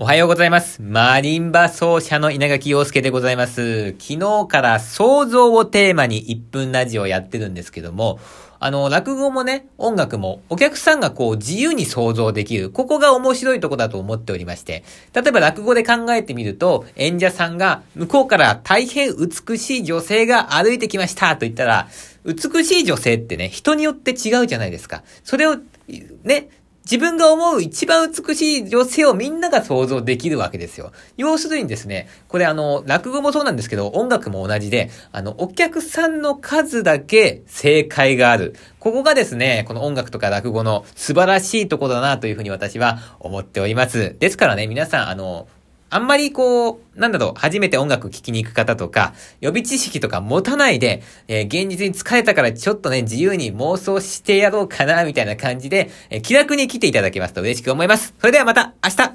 おはようございます。マリンバ奏者の稲垣陽介でございます。昨日から想像をテーマに1分ラジオをやってるんですけども、あの、落語もね、音楽も、お客さんがこう自由に想像できる。ここが面白いとこだと思っておりまして。例えば落語で考えてみると、演者さんが向こうから大変美しい女性が歩いてきましたと言ったら、美しい女性ってね、人によって違うじゃないですか。それを、ね、自分が思う一番美しい女性をみんなが想像できるわけですよ。要するにですね、これあの、落語もそうなんですけど、音楽も同じで、あの、お客さんの数だけ正解がある。ここがですね、この音楽とか落語の素晴らしいところだなというふうに私は思っております。ですからね、皆さん、あの、あんまりこう、なんだろう、初めて音楽聴きに行く方とか、予備知識とか持たないで、えー、現実に疲れたからちょっとね、自由に妄想してやろうかな、みたいな感じで、えー、気楽に来ていただけますと嬉しく思います。それではまた、明日